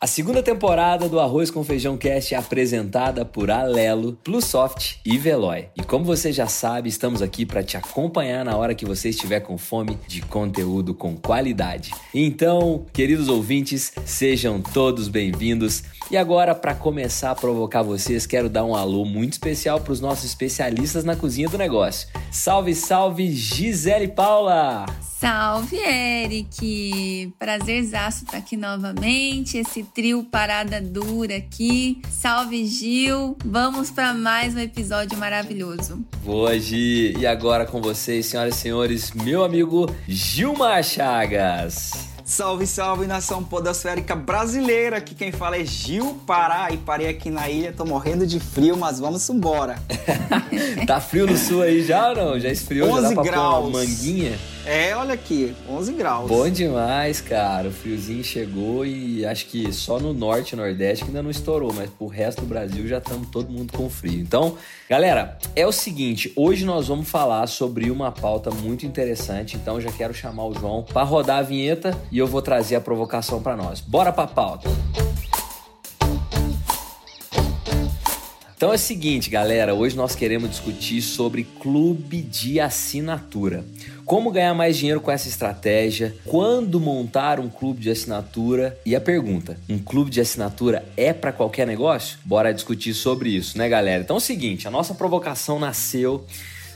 A segunda temporada do Arroz com Feijão Cast é apresentada por Alelo, Plusoft e Veloy. E como você já sabe, estamos aqui para te acompanhar na hora que você estiver com fome de conteúdo com qualidade. Então, queridos ouvintes, sejam todos bem-vindos. E agora, para começar a provocar vocês, quero dar um alô muito especial para os nossos especialistas na cozinha do negócio. Salve, salve, Gisele Paula! Salve, Eric! Prazerzaço estar tá aqui novamente, esse trio parada dura aqui. Salve, Gil! Vamos para mais um episódio maravilhoso. Boa, Gi! E agora com vocês, senhoras e senhores, meu amigo Gilmar Chagas. Salve, salve nação podosférica brasileira! Aqui quem fala é Gil Pará e parei aqui na ilha. Tô morrendo de frio, mas vamos embora. tá frio no sul aí já ou não? Já esfriou? 11 já dá pra graus. Pôr uma manguinha? É, olha aqui, 11 graus. Bom demais, cara. O friozinho chegou e acho que só no norte e nordeste que ainda não estourou, mas pro resto do Brasil já estamos todo mundo com frio. Então, galera, é o seguinte, hoje nós vamos falar sobre uma pauta muito interessante, então já quero chamar o João para rodar a vinheta e eu vou trazer a provocação para nós. Bora pra pauta. Então é o seguinte, galera, hoje nós queremos discutir sobre clube de assinatura. Como ganhar mais dinheiro com essa estratégia? Quando montar um clube de assinatura? E a pergunta: um clube de assinatura é para qualquer negócio? Bora discutir sobre isso, né, galera? Então é o seguinte, a nossa provocação nasceu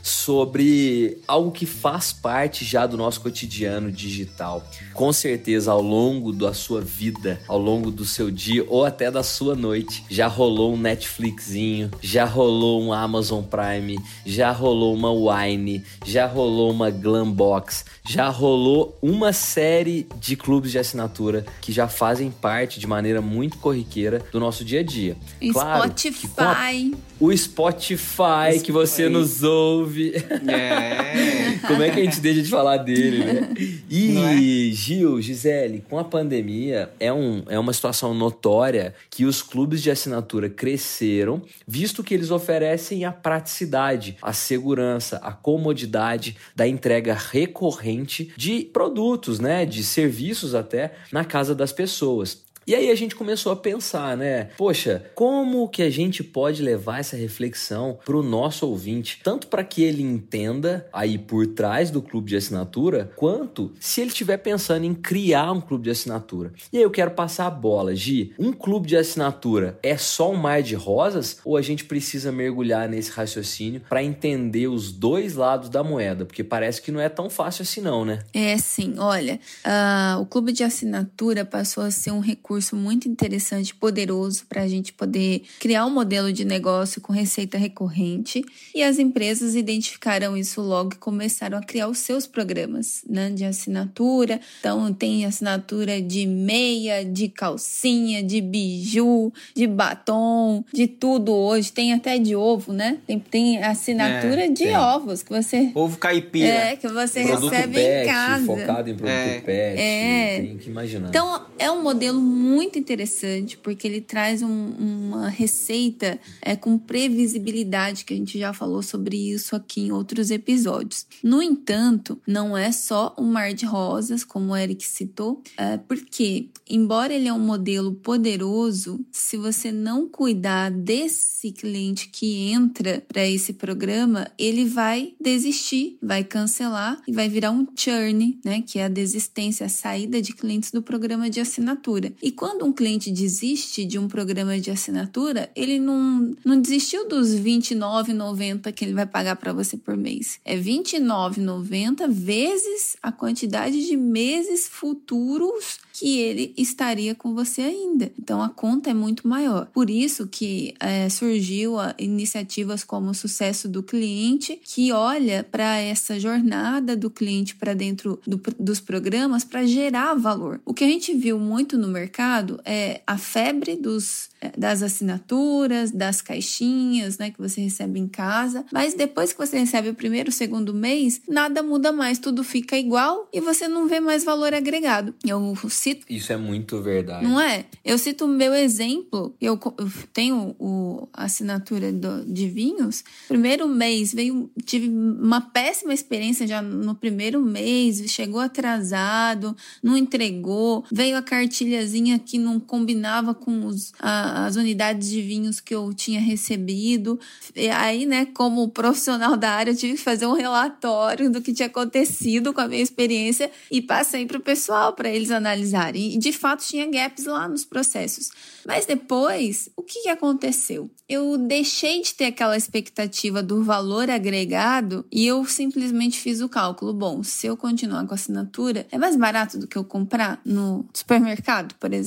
sobre algo que faz parte já do nosso cotidiano digital. Com certeza, ao longo da sua vida, ao longo do seu dia ou até da sua noite, já rolou um Netflixinho, já rolou um Amazon Prime, já rolou uma Wine, já rolou uma Glambox, já rolou uma série de clubes de assinatura que já fazem parte de maneira muito corriqueira do nosso dia a dia. Claro Spotify. O Spotify que você nos ouve. É. Como é que a gente deixa de falar dele, né? E, é? Gil, Gisele, com a pandemia, é, um, é uma situação notória que os clubes de assinatura cresceram, visto que eles oferecem a praticidade, a segurança, a comodidade da entrega recorrente de produtos, né? De serviços até na casa das pessoas. E aí a gente começou a pensar, né? Poxa, como que a gente pode levar essa reflexão para o nosso ouvinte, tanto para que ele entenda aí por trás do clube de assinatura, quanto se ele estiver pensando em criar um clube de assinatura. E aí eu quero passar a bola, Gi. Um clube de assinatura é só um mar de rosas ou a gente precisa mergulhar nesse raciocínio para entender os dois lados da moeda? Porque parece que não é tão fácil assim, não, né? É sim. Olha, uh, o clube de assinatura passou a ser um recurso recurso muito interessante, poderoso para a gente poder criar um modelo de negócio com receita recorrente. E as empresas identificaram isso logo e começaram a criar os seus programas né, de assinatura. Então, tem assinatura de meia, de calcinha, de biju, de batom, de tudo hoje. Tem até de ovo, né? Tem, tem assinatura é, de tem. ovos que você. Ovo caipira. É, que você produto recebe pet, em casa. Focado em produto É. pet. É. Tem que imaginar. Então, é um modelo muito interessante, porque ele traz um- uma receita é, com previsibilidade, que a gente já falou sobre isso aqui em outros episódios. No entanto, não é só um mar de rosas, como o Eric citou, é, porque, embora ele é um modelo poderoso, se você não cuidar desse cliente que entra para esse programa, ele vai desistir, vai cancelar e vai virar um churn, né, que é a desistência, a saída de clientes do programa de assinatura. E quando um cliente desiste de um programa de assinatura, ele não, não desistiu dos R$ 29,90 que ele vai pagar para você por mês. É R$ 29,90 vezes a quantidade de meses futuros que ele estaria com você ainda. Então a conta é muito maior. Por isso que é, surgiu iniciativas como o sucesso do cliente, que olha para essa jornada do cliente para dentro do- dos programas para gerar valor. O que a gente viu muito no mercado supermercado é a febre dos, é, das assinaturas, das caixinhas, né, que você recebe em casa. Mas depois que você recebe o primeiro, o segundo mês, nada muda mais, tudo fica igual e você não vê mais valor agregado. Eu cito. Isso é muito verdade. Não é? Eu cito o meu exemplo. Eu, eu tenho o, a assinatura do, de vinhos. Primeiro mês veio, tive uma péssima experiência já no primeiro mês, chegou atrasado, não entregou, veio a cartilhazinha que não combinava com os, a, as unidades de vinhos que eu tinha recebido. E aí, né, como profissional da área, eu tive que fazer um relatório do que tinha acontecido com a minha experiência e passei para o pessoal para eles analisarem. E de fato tinha gaps lá nos processos. Mas depois, o que aconteceu? Eu deixei de ter aquela expectativa do valor agregado e eu simplesmente fiz o cálculo. Bom, se eu continuar com a assinatura, é mais barato do que eu comprar no supermercado, por exemplo,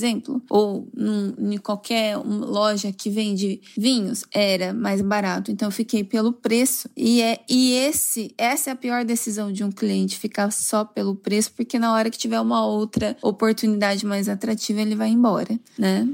ou num, em qualquer loja que vende vinhos, era mais barato. Então eu fiquei pelo preço. E é e esse essa é a pior decisão de um cliente ficar só pelo preço, porque na hora que tiver uma outra oportunidade mais atrativa, ele vai embora, né?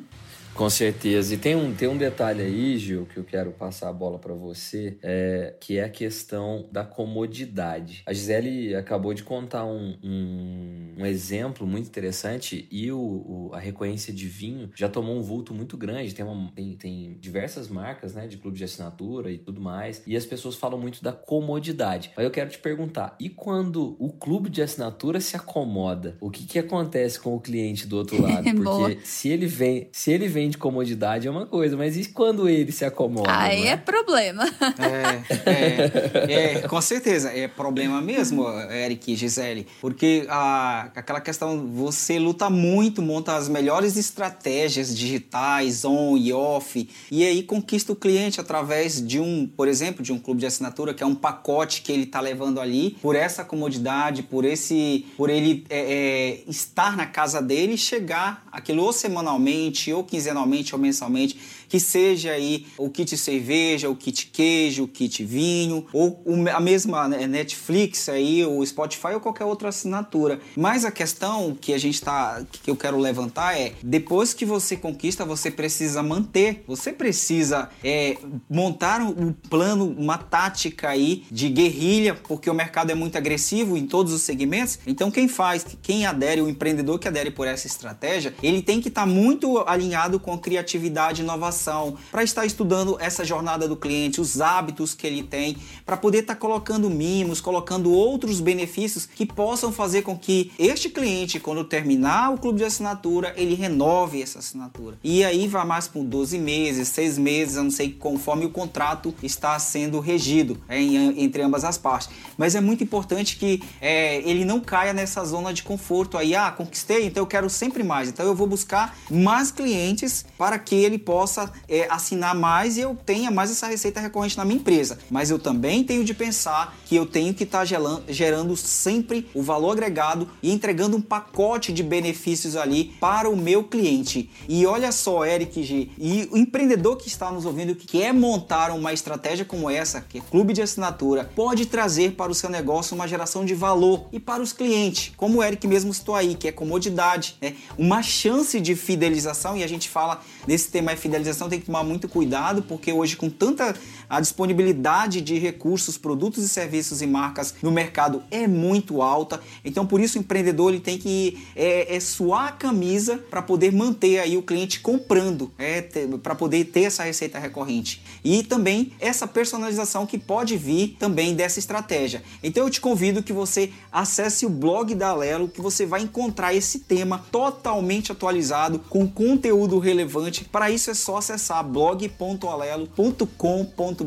Com certeza. E tem um, tem um detalhe aí, Gil, que eu quero passar a bola para você, é, que é a questão da comodidade. A Gisele acabou de contar um, um, um exemplo muito interessante e o, o, a recorrência de vinho já tomou um vulto muito grande. Tem, uma, tem, tem diversas marcas né, de clube de assinatura e tudo mais, e as pessoas falam muito da comodidade. Mas eu quero te perguntar, e quando o clube de assinatura se acomoda, o que, que acontece com o cliente do outro lado? Porque se ele vem, se ele vem de comodidade é uma coisa, mas e quando ele se acomoda? Aí é? é? problema. É, é, é, com certeza, é problema mesmo, Eric e Gisele, porque a, aquela questão, você luta muito, monta as melhores estratégias digitais, on e off, e aí conquista o cliente através de um, por exemplo, de um clube de assinatura, que é um pacote que ele está levando ali, por essa comodidade, por esse, por ele é, é, estar na casa dele, chegar aquilo ou semanalmente ou quinzenalmente quinzenalmente ou mensalmente que seja aí o kit cerveja, o kit queijo, o kit vinho, ou a mesma né, Netflix aí, o Spotify ou qualquer outra assinatura. Mas a questão que a gente tá, que eu quero levantar é, depois que você conquista, você precisa manter, você precisa é, montar um plano, uma tática aí de guerrilha, porque o mercado é muito agressivo em todos os segmentos. Então quem faz, quem adere, o empreendedor que adere por essa estratégia, ele tem que estar tá muito alinhado com criatividade e inovação para estar estudando essa jornada do cliente, os hábitos que ele tem, para poder estar tá colocando mimos, colocando outros benefícios que possam fazer com que este cliente, quando terminar o clube de assinatura, ele renove essa assinatura. E aí vai mais por 12 meses, 6 meses, eu não sei conforme o contrato está sendo regido é, entre ambas as partes. Mas é muito importante que é, ele não caia nessa zona de conforto aí, ah, conquistei, então eu quero sempre mais. Então eu vou buscar mais clientes para que ele possa é, assinar mais e eu tenha mais essa receita recorrente na minha empresa. Mas eu também tenho de pensar que eu tenho que estar tá gerando sempre o valor agregado e entregando um pacote de benefícios ali para o meu cliente. E olha só, Eric G, e o empreendedor que está nos ouvindo que quer montar uma estratégia como essa, que é clube de assinatura, pode trazer para o seu negócio uma geração de valor e para os clientes, como o Eric mesmo citou aí, que é comodidade, né? uma chance de fidelização, e a gente fala nesse tema é fidelização tem que tomar muito cuidado, porque hoje, com tanta a disponibilidade de recursos, produtos e serviços e marcas no mercado é muito alta. Então, por isso, o empreendedor ele tem que é, é suar a camisa para poder manter aí o cliente comprando, é, para poder ter essa receita recorrente. E também essa personalização que pode vir também dessa estratégia. Então, eu te convido que você acesse o blog da Alelo, que você vai encontrar esse tema totalmente atualizado, com conteúdo relevante. Para isso, é só acessar blog.alelo.com.br,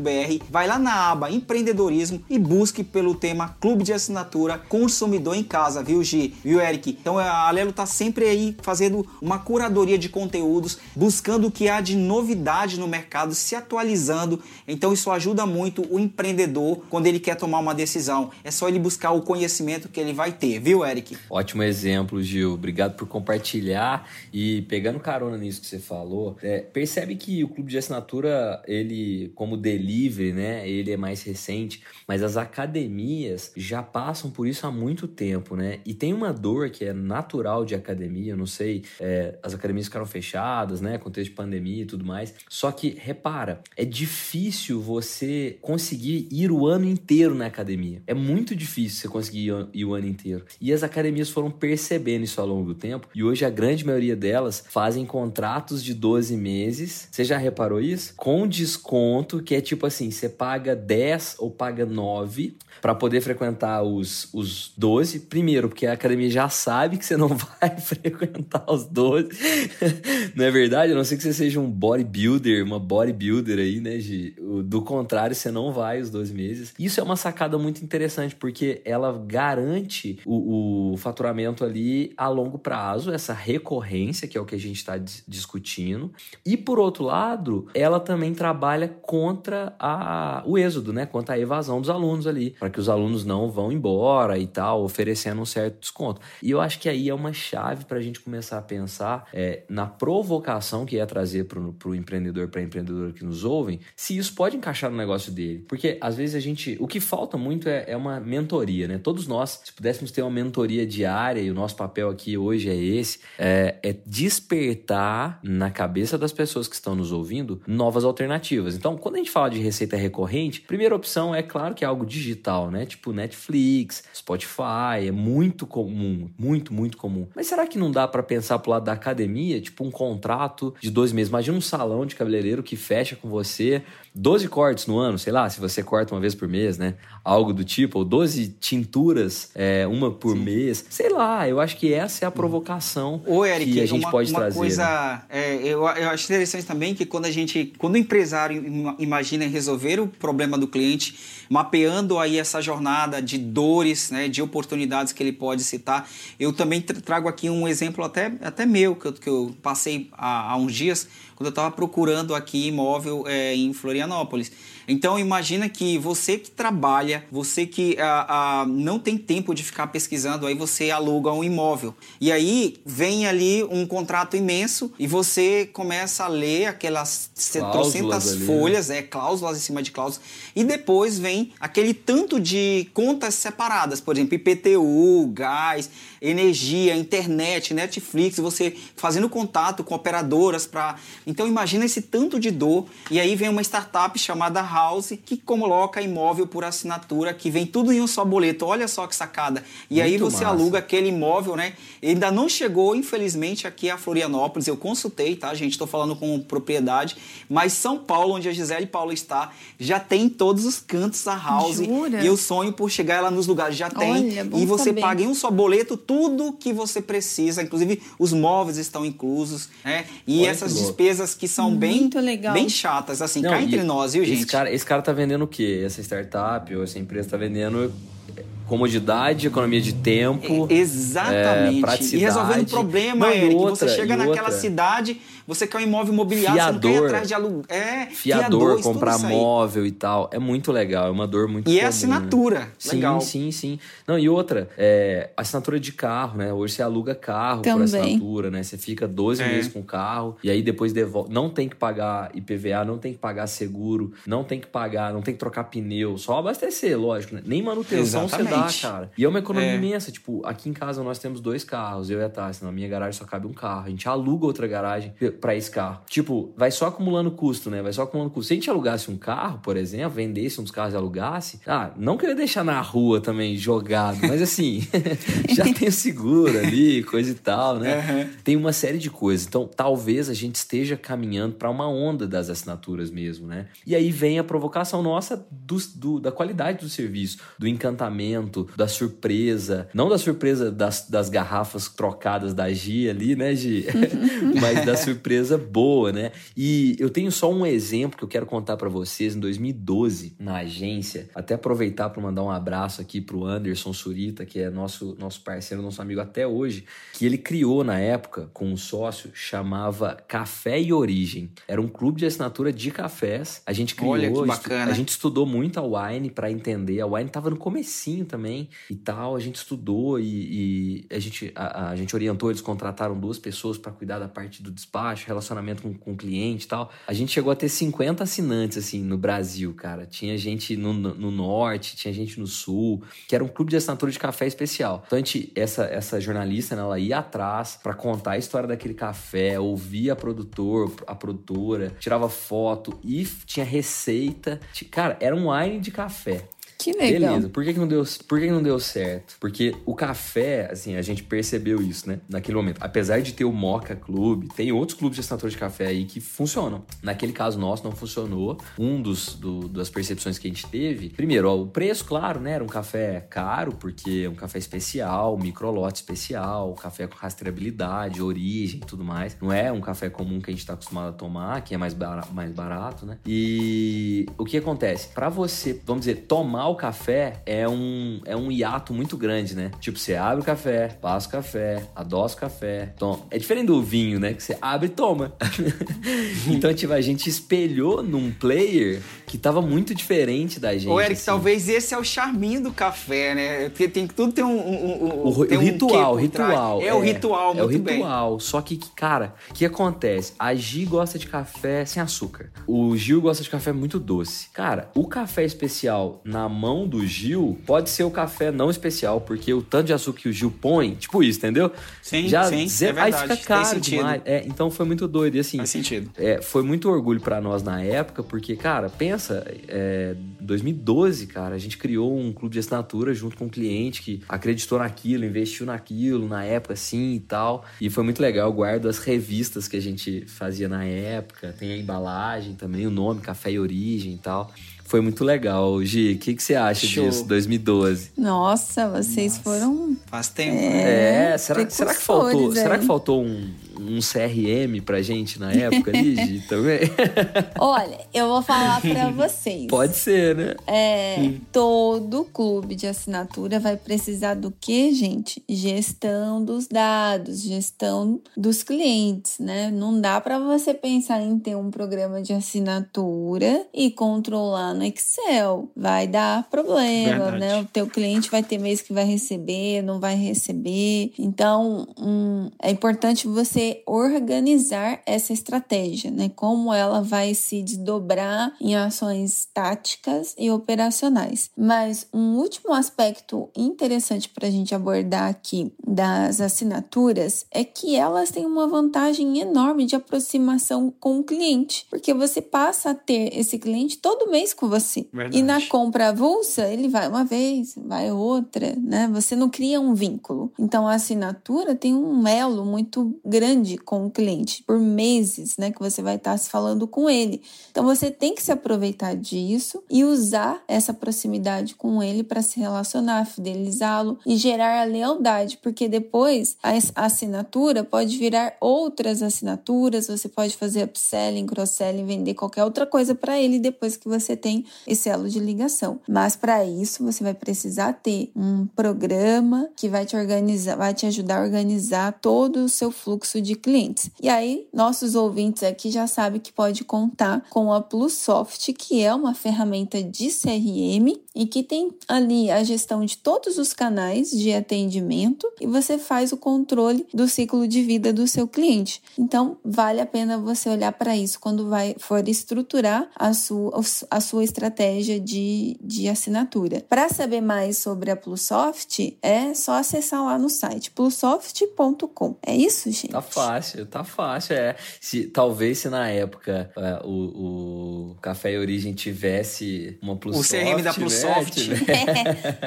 vai lá na aba empreendedorismo e busque pelo tema Clube de Assinatura Consumidor em Casa, viu, Gi? Viu, Eric? Então a Alelo tá sempre aí fazendo uma curadoria de conteúdos, buscando o que há de novidade no mercado, se atualizando. Então isso ajuda muito o empreendedor quando ele quer tomar uma decisão. É só ele buscar o conhecimento que ele vai ter, viu, Eric? Ótimo exemplo, Gil. Obrigado por compartilhar e pegando carona nisso que você falou, é, percebe que o clube de assinatura, ele, como delivery, né, ele é mais recente, mas as academias já passam por isso há muito tempo, né? E tem uma dor que é natural de academia, não sei, é, as academias ficaram fechadas, né, contexto de pandemia e tudo mais. Só que, repara, é difícil você conseguir ir o ano inteiro na academia. É muito difícil você conseguir ir o ano inteiro. E as academias foram percebendo isso ao longo do tempo, e hoje a grande maioria delas fazem contratos de 12 meses. Você já reparou isso? Com desconto, que é tipo assim, você paga 10 ou paga 9 para poder frequentar os, os 12. Primeiro, porque a academia já sabe que você não vai frequentar os 12. não é verdade? A não ser que você seja um bodybuilder, uma bodybuilder aí, né, Gi? Do contrário, você não vai os 12 meses. Isso é uma sacada muito interessante, porque ela garante o, o faturamento ali a longo prazo, essa recorrência, que é o que a gente está discutindo. E por outro lado, ela também trabalha contra a, o êxodo, né? Contra a evasão dos alunos ali, para que os alunos não vão embora e tal, oferecendo um certo desconto. E eu acho que aí é uma chave para a gente começar a pensar é, na provocação que é trazer para o empreendedor, para empreendedor que nos ouvem, se isso pode encaixar no negócio dele. Porque às vezes a gente. O que falta muito é, é uma mentoria, né? Todos nós, se pudéssemos ter uma mentoria diária, e o nosso papel aqui hoje é esse, é, é despertar na cabeça das pessoas que estão nos ouvindo novas alternativas. Então, quando a gente fala de receita recorrente, primeira opção é claro que é algo digital, né? Tipo Netflix, Spotify, é muito comum, muito, muito comum. Mas será que não dá para pensar pro lado da academia, tipo um contrato de dois meses? Imagina um salão de cabeleireiro que fecha com você 12 cortes no ano, sei lá, se você corta uma vez por mês, né? Algo do tipo, ou 12 tinturas, é, uma por Sim. mês. Sei lá, eu acho que essa é a provocação Ô, Eric, que a gente uma, pode uma trazer. Coisa, né? é, eu, eu acho interessante também que quando a gente, quando o empresário imagina resolver o problema do cliente, mapeando aí essa jornada de dores, né, de oportunidades que ele pode citar, eu também trago aqui um exemplo até, até meu, que eu, que eu passei há, há uns dias, quando eu estava procurando aqui imóvel é, em Florianópolis. Então imagina que você que trabalha, você que ah, ah, não tem tempo de ficar pesquisando, aí você aluga um imóvel. E aí vem ali um contrato imenso e você começa a ler aquelas trocentas folhas, é, cláusulas em cima de cláusulas, e depois vem aquele tanto de contas separadas, por exemplo, IPTU, gás, energia, internet, Netflix, você fazendo contato com operadoras para. Então imagina esse tanto de dor. E aí vem uma startup chamada House que coloca imóvel por assinatura, que vem tudo em um só boleto. Olha só que sacada. E Muito aí você massa. aluga aquele imóvel, né? Ele ainda não chegou, infelizmente, aqui a Florianópolis. Eu consultei, tá, gente? Estou falando com propriedade. Mas São Paulo, onde a Gisele Paula está, já tem todos os cantos a House. Jura? E eu sonho por chegar lá nos lugares. Já tem. Olha, e você saber. paga em um só boleto tudo que você precisa, inclusive os móveis estão inclusos, né? E Olha essas despesas que são bem, bem chatas, assim, Não, cá entre nós, viu, gente? Esse cara, esse cara tá vendendo o quê? Essa startup ou essa empresa tá vendendo comodidade, economia de tempo. É, exatamente. É, e resolvendo problema, Não, Eric. Outra, você chega naquela outra. cidade você quer um imóvel imobiliário, fiador, você não quer ir atrás de aluguel. É, fiador, fiador comprar móvel e tal. É muito legal, é uma dor muito E é comum, é assinatura. Sim, legal. sim, sim. Não, e outra, é, assinatura de carro, né? Hoje você aluga carro Também. por assinatura, né? Você fica 12 é. meses com o carro e aí depois devolve. Não tem que pagar IPVA, não tem que pagar seguro, não tem que pagar, não tem que trocar pneu, só abastecer, lógico, né? Nem manutenção Exatamente. você dá, cara. E é uma economia é. imensa. Tipo, aqui em casa nós temos dois carros, eu e a Tassi. Na minha garagem só cabe um carro. A gente aluga outra garagem para esse carro. Tipo, vai só acumulando custo, né? Vai só acumulando custo. Se a gente alugasse um carro, por exemplo, vendesse uns carros e alugasse, ah, não queria deixar na rua também jogado, mas assim, já tem o seguro ali, coisa e tal, né? Uhum. Tem uma série de coisas. Então, talvez a gente esteja caminhando para uma onda das assinaturas mesmo, né? E aí vem a provocação nossa do, do, da qualidade do serviço, do encantamento, da surpresa, não da surpresa das, das garrafas trocadas da Gia ali, né, Gi? mas da surpresa boa, né? E eu tenho só um exemplo que eu quero contar para vocês. Em 2012, na agência, até aproveitar para mandar um abraço aqui pro Anderson Surita, que é nosso, nosso parceiro, nosso amigo até hoje, que ele criou na época com um sócio chamava Café e Origem. Era um clube de assinatura de cafés. A gente criou, Olha que bacana. a gente estudou muito a Wine para entender. A Wine tava no comecinho também e tal. A gente estudou e, e a gente a, a, gente orientou, eles contrataram duas pessoas para cuidar da parte do despacho baixo, relacionamento com, com cliente e tal. A gente chegou a ter 50 assinantes, assim, no Brasil, cara. Tinha gente no, no norte, tinha gente no sul, que era um clube de assinatura de café especial. Então, a gente, essa, essa jornalista, né, ela ia atrás para contar a história daquele café, ouvia a produtor, a produtora, tirava foto e tinha receita. Cara, era um wine de café. Que legal. Beleza, por que, que, não, deu, por que, que não deu certo? Porque o café, assim, a gente percebeu isso, né? Naquele momento. Apesar de ter o Moca Clube, tem outros clubes de assinatura de café aí que funcionam. Naquele caso nosso não funcionou. Um dos do, das percepções que a gente teve, primeiro, ó, o preço, claro, né? Era um café caro, porque é um café especial, microlote especial, café com rastreabilidade, origem tudo mais. Não é um café comum que a gente está acostumado a tomar, que é mais barato, mais barato, né? E o que acontece? Para você, vamos dizer, tomar o café é um, é um hiato muito grande, né? Tipo, você abre o café, passa o café, adoça o café, toma. É diferente do vinho, né? Que você abre e toma. então, tipo, a gente espelhou num player que tava muito diferente da gente. Ô, Eric, assim. talvez esse é o charminho do café, né? Porque tem tudo tem um, um, um o, tem o um ritual, trás. ritual. É, o ritual, muito É o bem. ritual. Só que, cara, o que acontece? A Gi gosta de café sem açúcar. O Gil gosta de café muito doce. Cara, o café especial na mão do Gil pode ser o café não especial, porque o tanto de açúcar que o Gil põe, tipo isso, entendeu? Sim, Já sim, ze- é Aí verdade. fica Tem caro demais. É, então foi muito doido. E assim, Faz sentido. é, foi muito orgulho pra nós na época, porque, cara, pensa, é, 2012, cara, a gente criou um clube de assinatura junto com um cliente que acreditou naquilo, investiu naquilo, na época, assim e tal. E foi muito legal. Eu guardo as revistas que a gente fazia na época, tem a embalagem também, o nome, Café e Origem e tal. Foi muito legal. Gi, o que, que você acha Show. disso, 2012? Nossa, vocês Nossa. foram. Faz tempo, né? É, será, será que faltou, será que faltou um, um CRM pra gente na época ali, Gi, também? Olha, eu vou falar pra vocês. Pode ser, né? É, todo clube de assinatura vai precisar do que, gente? Gestão dos dados, gestão dos clientes, né? Não dá para você pensar em ter um programa de assinatura e controlar no Excel. Vai dar problema, Verdade. né? O teu cliente vai ter mês que vai receber, não vai receber. Então, hum, é importante você organizar essa estratégia, né? Como ela vai se desdobrar em ações táticas e operacionais. Mas um último aspecto interessante para a gente abordar aqui das assinaturas é que elas têm uma vantagem enorme de aproximação com o cliente, porque você passa a ter esse cliente todo mês com você. Verdade. E na compra avulsa, ele vai uma vez, vai outra, né? Você não cria um vínculo. Então a assinatura tem um elo muito grande com o cliente por meses, né? Que você vai estar se falando com ele. Então você tem que se aproveitar disso e usar essa proximidade com ele para se relacionar, fidelizá-lo e gerar a lealdade, porque depois a assinatura pode virar outras assinaturas, você pode fazer upselling, cross-selling, vender qualquer outra coisa para ele depois que você tem esse elo de ligação. Mas para isso você vai precisar ter um programa que vai te organizar, vai te ajudar a organizar todo o seu fluxo de clientes. E aí, nossos ouvintes aqui já sabem que pode contar com a Plusoft, que é uma ferramenta de CRM e que tem ali a gestão de todos os canais de atendimento e você faz o controle do ciclo de vida do seu cliente. Então, vale a pena você olhar para isso quando vai for estruturar a sua, a sua estratégia de, de assinatura. Para saber mais sobre a Plusoft, é só acessar lá no site plusoft.com. É isso, gente? Tá fácil, tá fácil, é. Se, talvez se na época é, o, o Café e Origem tivesse uma Plus O CRM da Plusoft.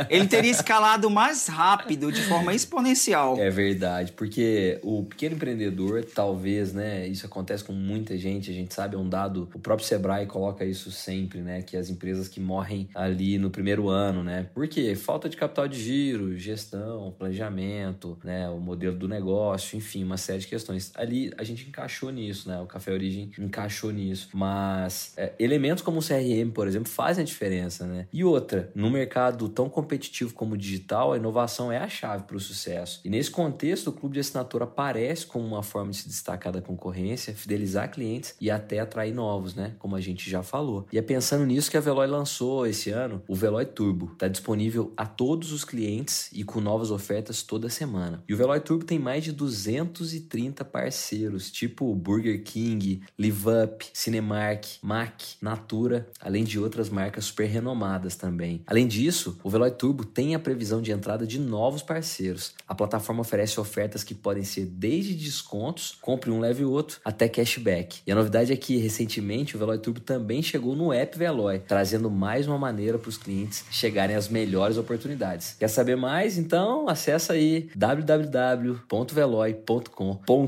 Ele teria escalado mais rápido, de forma exponencial. É verdade, porque o pequeno empreendedor, talvez, né? Isso acontece com muita gente, a gente sabe, é um dado. O próprio Sebrae coloca isso sempre, né? Que as empresas que morrem ali no primeiro ano, né? Por quê? Falta de capital de giro, gestão, planejamento, né? O modelo do negócio, enfim, uma série de questões. Ali a gente encaixou nisso, né? O Café Origem encaixou nisso. Mas é, elementos como o CRM, por exemplo, fazem a diferença, né? E outra, no mercado tão competitivo como o digital, a inovação é a chave para o sucesso. E nesse contexto, o clube de assinatura aparece como uma forma de se destacar da concorrência, fidelizar clientes e até atrair novos, né? Como a gente já falou. E é pensando nisso que a Veloy lançou esse ano o Veloy Turbo. Está disponível a todos os clientes e com novas ofertas toda semana. E o Veloy Turbo tem mais de 230 50 parceiros, tipo Burger King, Live Up, Cinemark, Mac, Natura, além de outras marcas super renomadas também. Além disso, o Veloy Turbo tem a previsão de entrada de novos parceiros. A plataforma oferece ofertas que podem ser desde descontos, compre um leve outro, até cashback. E a novidade é que recentemente o Veloy Turbo também chegou no app Veloy, trazendo mais uma maneira para os clientes chegarem às melhores oportunidades. Quer saber mais? Então acessa aí www.veloy.com.br,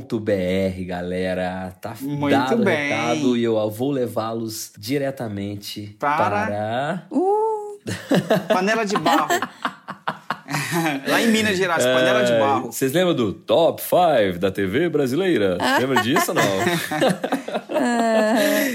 galera. Tá Muito dado bem. recado e eu vou levá-los diretamente Para- para... Uh, Panela de barro. Lá em Minas Gerais, panela de É, barro. Vocês lembram do Top 5 da TV brasileira? Lembra disso ou não?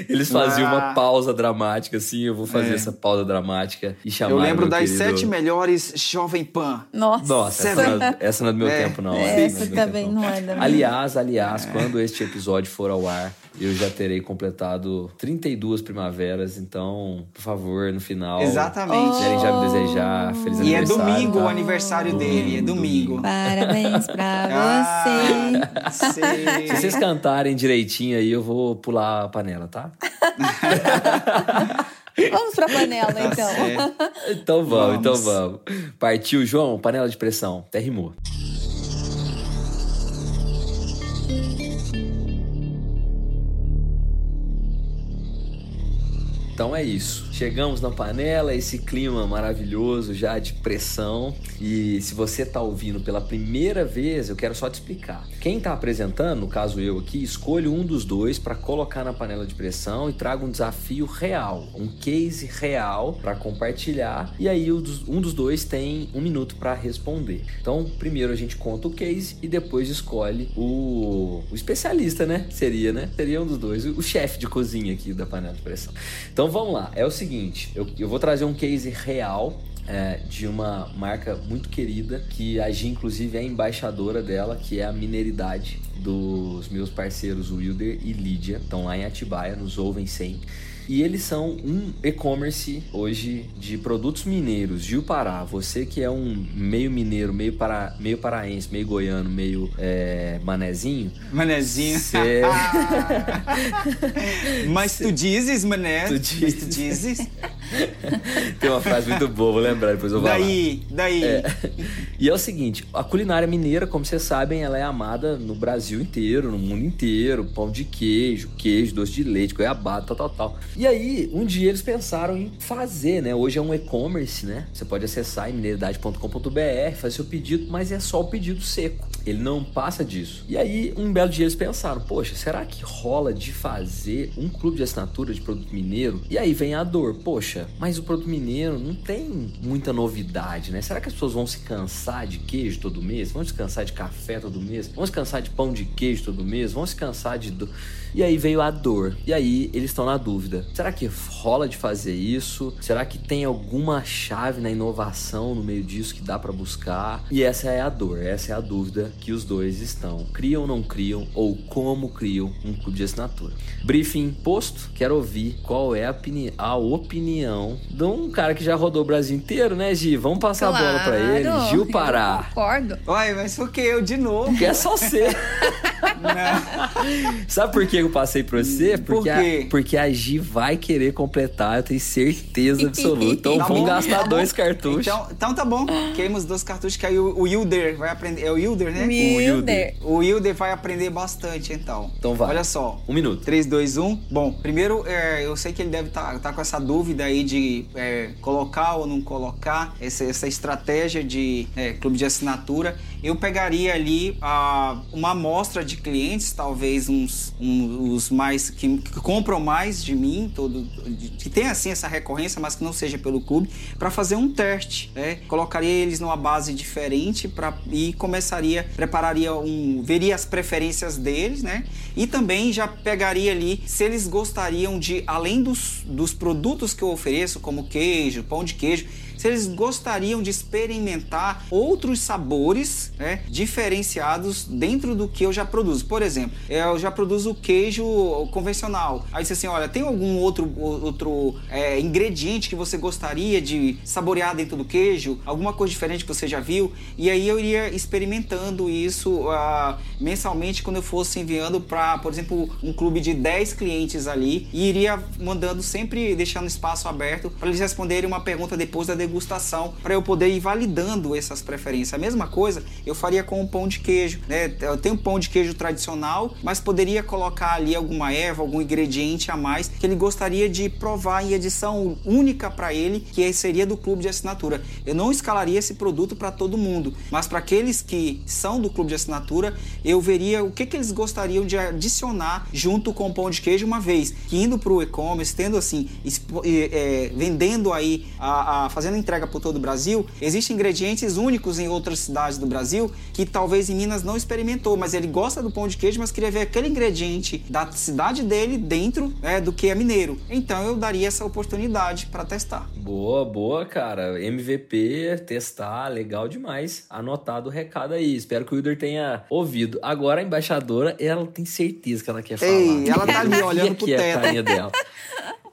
Eles faziam uma Ah. pausa dramática, assim. Eu vou fazer É. essa pausa dramática e chamar. Eu lembro das querido- sete melhores Jovem Pan. nossa. Nossa, essa é- essa não é do meu É. tempo, não. essa é Essa meu também não é da minha. Aliás, aliás, quando este episódio for ao ar, eu já terei completado 32 primaveras, então, por favor, no final. Exatamente. Se quiserem já me desejar feliz E é aniversário. domingo tá? o aniversário dele, é domingo. Parabéns pra Ah, você. sei. Se vocês cantarem direitinho aí, eu vou pular a panela, tá? Vamos pra panela, Tá então. certo. Então vamos, então Vamos. vamos. Partiu, João, panela de pressão. Até rimou. Então é isso. Chegamos na panela, esse clima maravilhoso já de pressão. E se você tá ouvindo pela primeira vez, eu quero só te explicar. Quem tá apresentando, no caso eu aqui, escolho um dos dois para colocar na panela de pressão e trago um desafio real, um case real para compartilhar. E aí um dos dois tem um minuto para responder. Então, primeiro a gente conta o case e depois escolhe o, o especialista, né? Seria, né? Seria um dos dois, o chefe de cozinha aqui da panela de pressão. Então vamos lá, é o seguinte, eu, eu vou trazer um case real é, de uma marca muito querida, que a Gi, inclusive, é embaixadora dela, que é a Mineiridade dos meus parceiros Wilder e Lídia. Estão lá em Atibaia, nos ouvem sempre. E eles são um e-commerce hoje de produtos mineiros. Gil Pará, você que é um meio mineiro, meio, para, meio paraense, meio goiano, meio é, manezinho. Manezinho. Cê- Mas tu dizes, mané. Tu Mas dizes. tu dizes. Tem uma frase muito boa, vou lembrar, depois eu vou. Daí, daí. E é o seguinte, a culinária mineira, como vocês sabem, ela é amada no Brasil inteiro, no mundo inteiro, pão de queijo, queijo, doce de leite, goiabada, tal, tal, tal. E aí, um dia eles pensaram em fazer, né? Hoje é um e-commerce, né? Você pode acessar em mineiridade.com.br, fazer seu pedido, mas é só o pedido seco. Ele não passa disso. E aí, um belo dia eles pensaram, poxa, será que rola de fazer um clube de assinatura de produto mineiro? E aí vem a dor, poxa, mas o produto mineiro não tem muita novidade, né? Será que as pessoas vão se cansar de queijo todo mês? Vão se cansar de café todo mês? Vão se cansar de pão de queijo todo mês? Vão se cansar de... do- E aí veio a dor. E aí eles estão na dúvida. Será que rola de fazer isso? Será que tem alguma chave na inovação no meio disso que dá pra buscar? E essa é a dor, essa é a dúvida que os dois estão. Criam ou não criam? Ou como criam um clube de assinatura? Briefing posto, quero ouvir qual é a, opini- a opinião de um cara que já rodou o Brasil inteiro, né, Gi? Vamos passar a bola pra ele. Claro, Gil eu Pará. Concordo. Uai, mas por que eu de novo? Que é só ser. Não. Sabe por que eu passei pra você? Por Porque, quê? A, porque a Gi vai querer completar, eu tenho certeza absoluta. Então Tá vamos bom, gastar tá dois cartuchos. Então, então tá bom. Queimos dois cartuchos que aí o, o Wilder vai aprender. É o Wilder, né? Wilder. O Wilder vai aprender bastante, então. Então vai. Olha só. Um minuto. 3, 2, 1. Bom, primeiro, é, eu sei que ele deve estar com essa dúvida aí de é, colocar ou não colocar essa, essa estratégia de é, clube de assinatura. Eu pegaria ali ah, uma amostra de clientes, talvez uns, um- os mais que, que compram mais de mim, todo, de- que tem assim essa recorrência, mas que não seja pelo clube, para fazer um teste. Né? Colocaria eles numa base diferente pra, e começaria, prepararia um, veria as preferências deles, né? E também já pegaria ali se eles gostariam de, além dos, dos produtos que eu ofereço, como queijo, pão de queijo, se eles gostariam de experimentar outros sabores né, diferenciados dentro do que eu já produzo. Por exemplo, eu já produzo queijo convencional. Aí você assim, olha, tem algum outro, outro é, ingrediente que você gostaria de saborear dentro do queijo? Alguma coisa diferente que você já viu? E aí eu iria experimentando isso uh, mensalmente quando eu fosse enviando para, por exemplo, um clube de 10 clientes ali e iria mandando sempre, deixando espaço aberto para eles responderem uma pergunta depois da degustação, para eu poder ir validando essas preferências. A mesma coisa eu faria com o pão de queijo, né? Eu tenho pão de queijo tradicional, mas poderia colocar ali alguma erva, algum ingrediente a mais que ele gostaria de provar em edição única para ele, que seria do clube de assinatura. Eu não escalaria esse produto para todo mundo, mas para aqueles que são do clube de assinatura, eu veria o que, que eles gostariam de adicionar junto com o pão de queijo, uma vez que indo para o e-commerce, tendo assim, é, vendendo aí, a, a fazendo entrega por todo o Brasil, existem ingredientes únicos em outras cidades do Brasil que talvez em Minas não experimentou, mas ele gosta do pão de queijo, mas queria ver aquele ingrediente da cidade dele dentro né, do que é mineiro. Então eu daria essa oportunidade para testar. Boa, boa, cara. MVP, testar, legal demais. Anotado o recado aí. Espero que o Wilder tenha ouvido. Agora a embaixadora, ela tem certeza que ela quer falar. Ei, ela tá ali olhando pro teto. É a dela.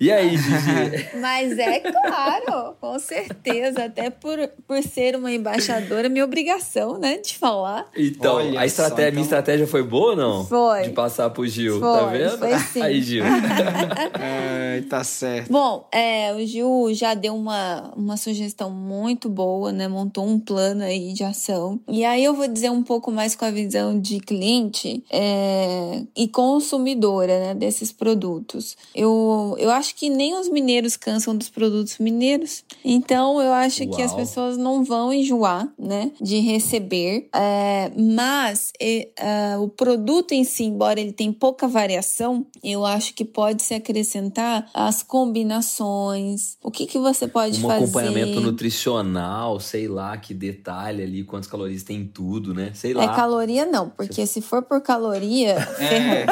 E aí, Gigi? Mas é claro, com certeza. Até por, por ser uma embaixadora, minha obrigação, né, de falar. Então, Olha a estratégia, só, então... minha estratégia foi boa ou não? Foi. De passar pro Gil, tá foi, tá vendo? Foi sim. Aí, Gil. é, tá certo. Bom, é, o Gil já deu uma, uma sugestão muito boa, né? Montou um plano aí de ação. E aí eu vou dizer um pouco mais com a visão de cliente é, e consumidora, né, desses produtos. Eu, eu acho acho que nem os mineiros cansam dos produtos mineiros. Então, eu acho Uau. que as pessoas não vão enjoar, né, de receber. É, mas é, é, o produto em si, embora ele tenha pouca variação, eu acho que pode se acrescentar as combinações. O que, que você pode um fazer? Um acompanhamento nutricional, sei lá, que detalhe ali, quantas calorias tem tudo, né? Sei lá. É caloria não, porque se for por caloria, é.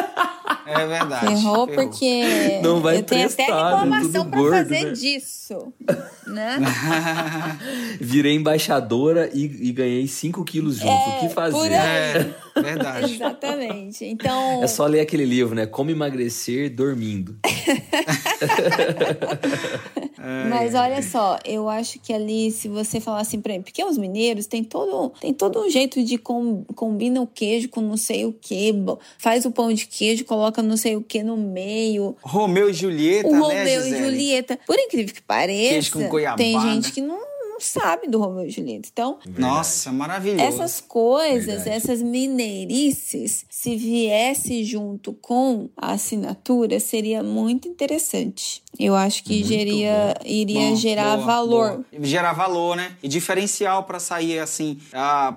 É verdade. Ferrou, porque não vai eu tenho até reclamação pra gordo, fazer né? disso. Né? Virei embaixadora e, e ganhei 5 quilos junto. É, o que fazer? É, verdade. Exatamente. Então. É só ler aquele livro, né? Como emagrecer dormindo. Mas olha só, eu acho que ali, se você falar assim pra mim, porque os mineiros tem todo, tem todo um jeito de com, combina o queijo com não sei o que, faz o pão de queijo, coloca não sei o que no meio. Romeu e Julieta, o né, Romeu Gisele? e Julieta. Por incrível que pareça, tem gente que não sabe do Romeu e Julieta. Então, nossa, maravilhoso. Essas coisas, Verdade. essas mineirices, se viesse junto com a assinatura, seria muito interessante. Eu acho que geria, iria bom, gerar boa, valor. Boa. Gerar valor, né? E diferencial para sair assim,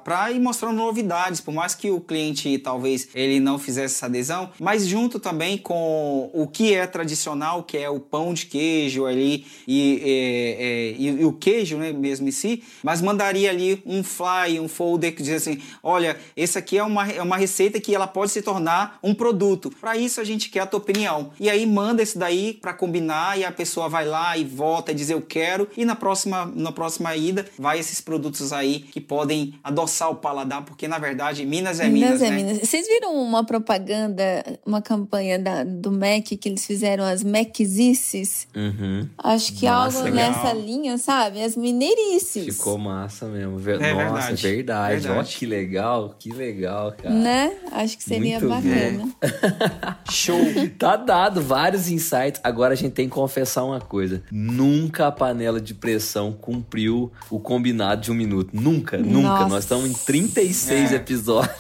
para ir mostrando novidades, por mais que o cliente talvez ele não fizesse essa adesão, mas junto também com o que é tradicional, que é o pão de queijo ali e, é, é, e, e o queijo, né, mesmo em si, mas mandaria ali um fly, um folder que diz assim, olha, esse aqui é uma, é uma receita que ela pode se tornar um produto. Para isso a gente quer a tua opinião. E aí manda esse daí para combinar e a pessoa vai lá e volta e diz eu quero e na próxima, na próxima ida vai esses produtos aí que podem adoçar o paladar, porque na verdade Minas é Minas, Minas é né? Minas. Vocês viram uma propaganda, uma campanha da, do Mac que eles fizeram as Maczices? Uhum. Acho que Nossa, algo legal. nessa linha, sabe? As Ficou massa mesmo. Ver... É Nossa, verdade. verdade. Verdade. Ó, que legal, que legal, cara. Né? Acho que seria Muito bacana. Show. Tá dado vários insights. Agora a gente tem que confessar uma coisa. Nunca a panela de pressão cumpriu o combinado de um minuto. Nunca, nunca. Nossa. Nós estamos em 36 É. episódios.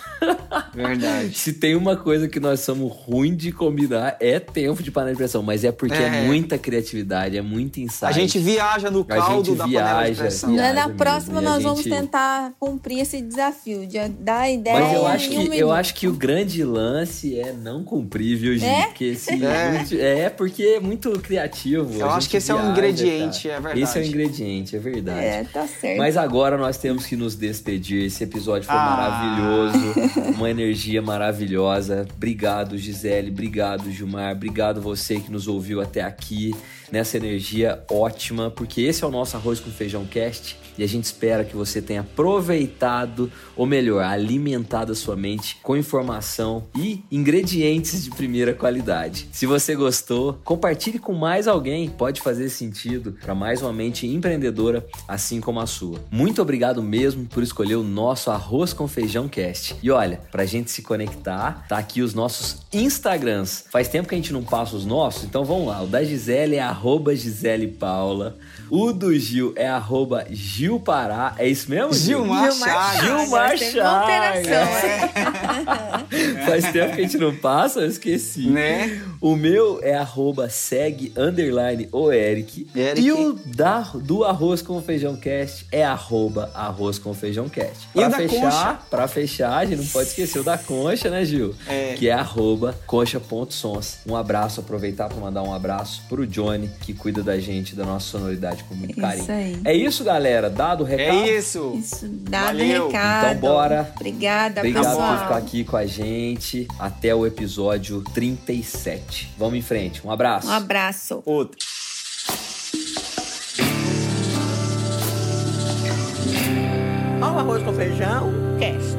Verdade. Se tem uma coisa que nós somos ruim de combinar, é tempo de panela de pressão. Mas é porque é, É. muita criatividade, é muito insight. A gente viaja no A caldo gente da panela de viaja, pressão. Viaja Na próxima nós vamos gente- tentar cumprir esse desafio de dar a ideia Mas eu acho, um que, eu minuto. acho que o grande lance é não cumprir, viu, Gi? É? Porque esse É. muito- é porque é muito criativo. Eu acho gente que esse é um viaja, ingrediente, cara. é verdade. Esse é um ingrediente, é verdade. É, tá certo. Mas agora nós temos que nos despedir. Esse episódio foi Ah. maravilhoso, uma energia maravilhosa. Obrigado, Gisele. Obrigado, Gilmar. Obrigado você que nos ouviu até aqui. nessa energia ótima, porque esse é o nosso Arroz com Feijão Cast e a gente espera que você tenha aproveitado, ou melhor, alimentado a sua mente com informação e ingredientes de primeira qualidade. Se você gostou, compartilhe com mais alguém, pode fazer sentido para mais uma mente empreendedora assim como a sua. Muito obrigado mesmo por escolher o nosso Arroz com Feijão Cast. E olha, pra gente se conectar, tá aqui os nossos Instagrams. Faz tempo que a gente não passa os nossos, então vamos lá. O da Gisele é arroba Gisele Paula. O do Gil é arroba Gil Pará. É isso mesmo? Gil? Gilmar Chagas. Gilmar Teve uma alteração, Chagas. Faz tempo que a gente não passa, eu esqueci. Né? O meu é arroba segue underline o Eric. Eric. E o da, do Arroz com Feijão Cast é arroba arroz com feijão cast. E Pra da fechar, pra fechar, a gente não pode esquecer o da concha, né, Gil? É. Que é arroba concha.sons. Um abraço, aproveitar para mandar um abraço pro Johnny, que cuida da gente, da nossa sonoridade com muito Isso carinho. aí. É isso, galera. Dado o recado. É isso. Isso, dado Valeu. recado. Então, bora. Obrigada, Obrigado pessoal. por ficar aqui com a gente. Até o episódio 37. Vamos em frente. Um abraço. Um abraço. Outro. Ó o arroz com feijão, cast.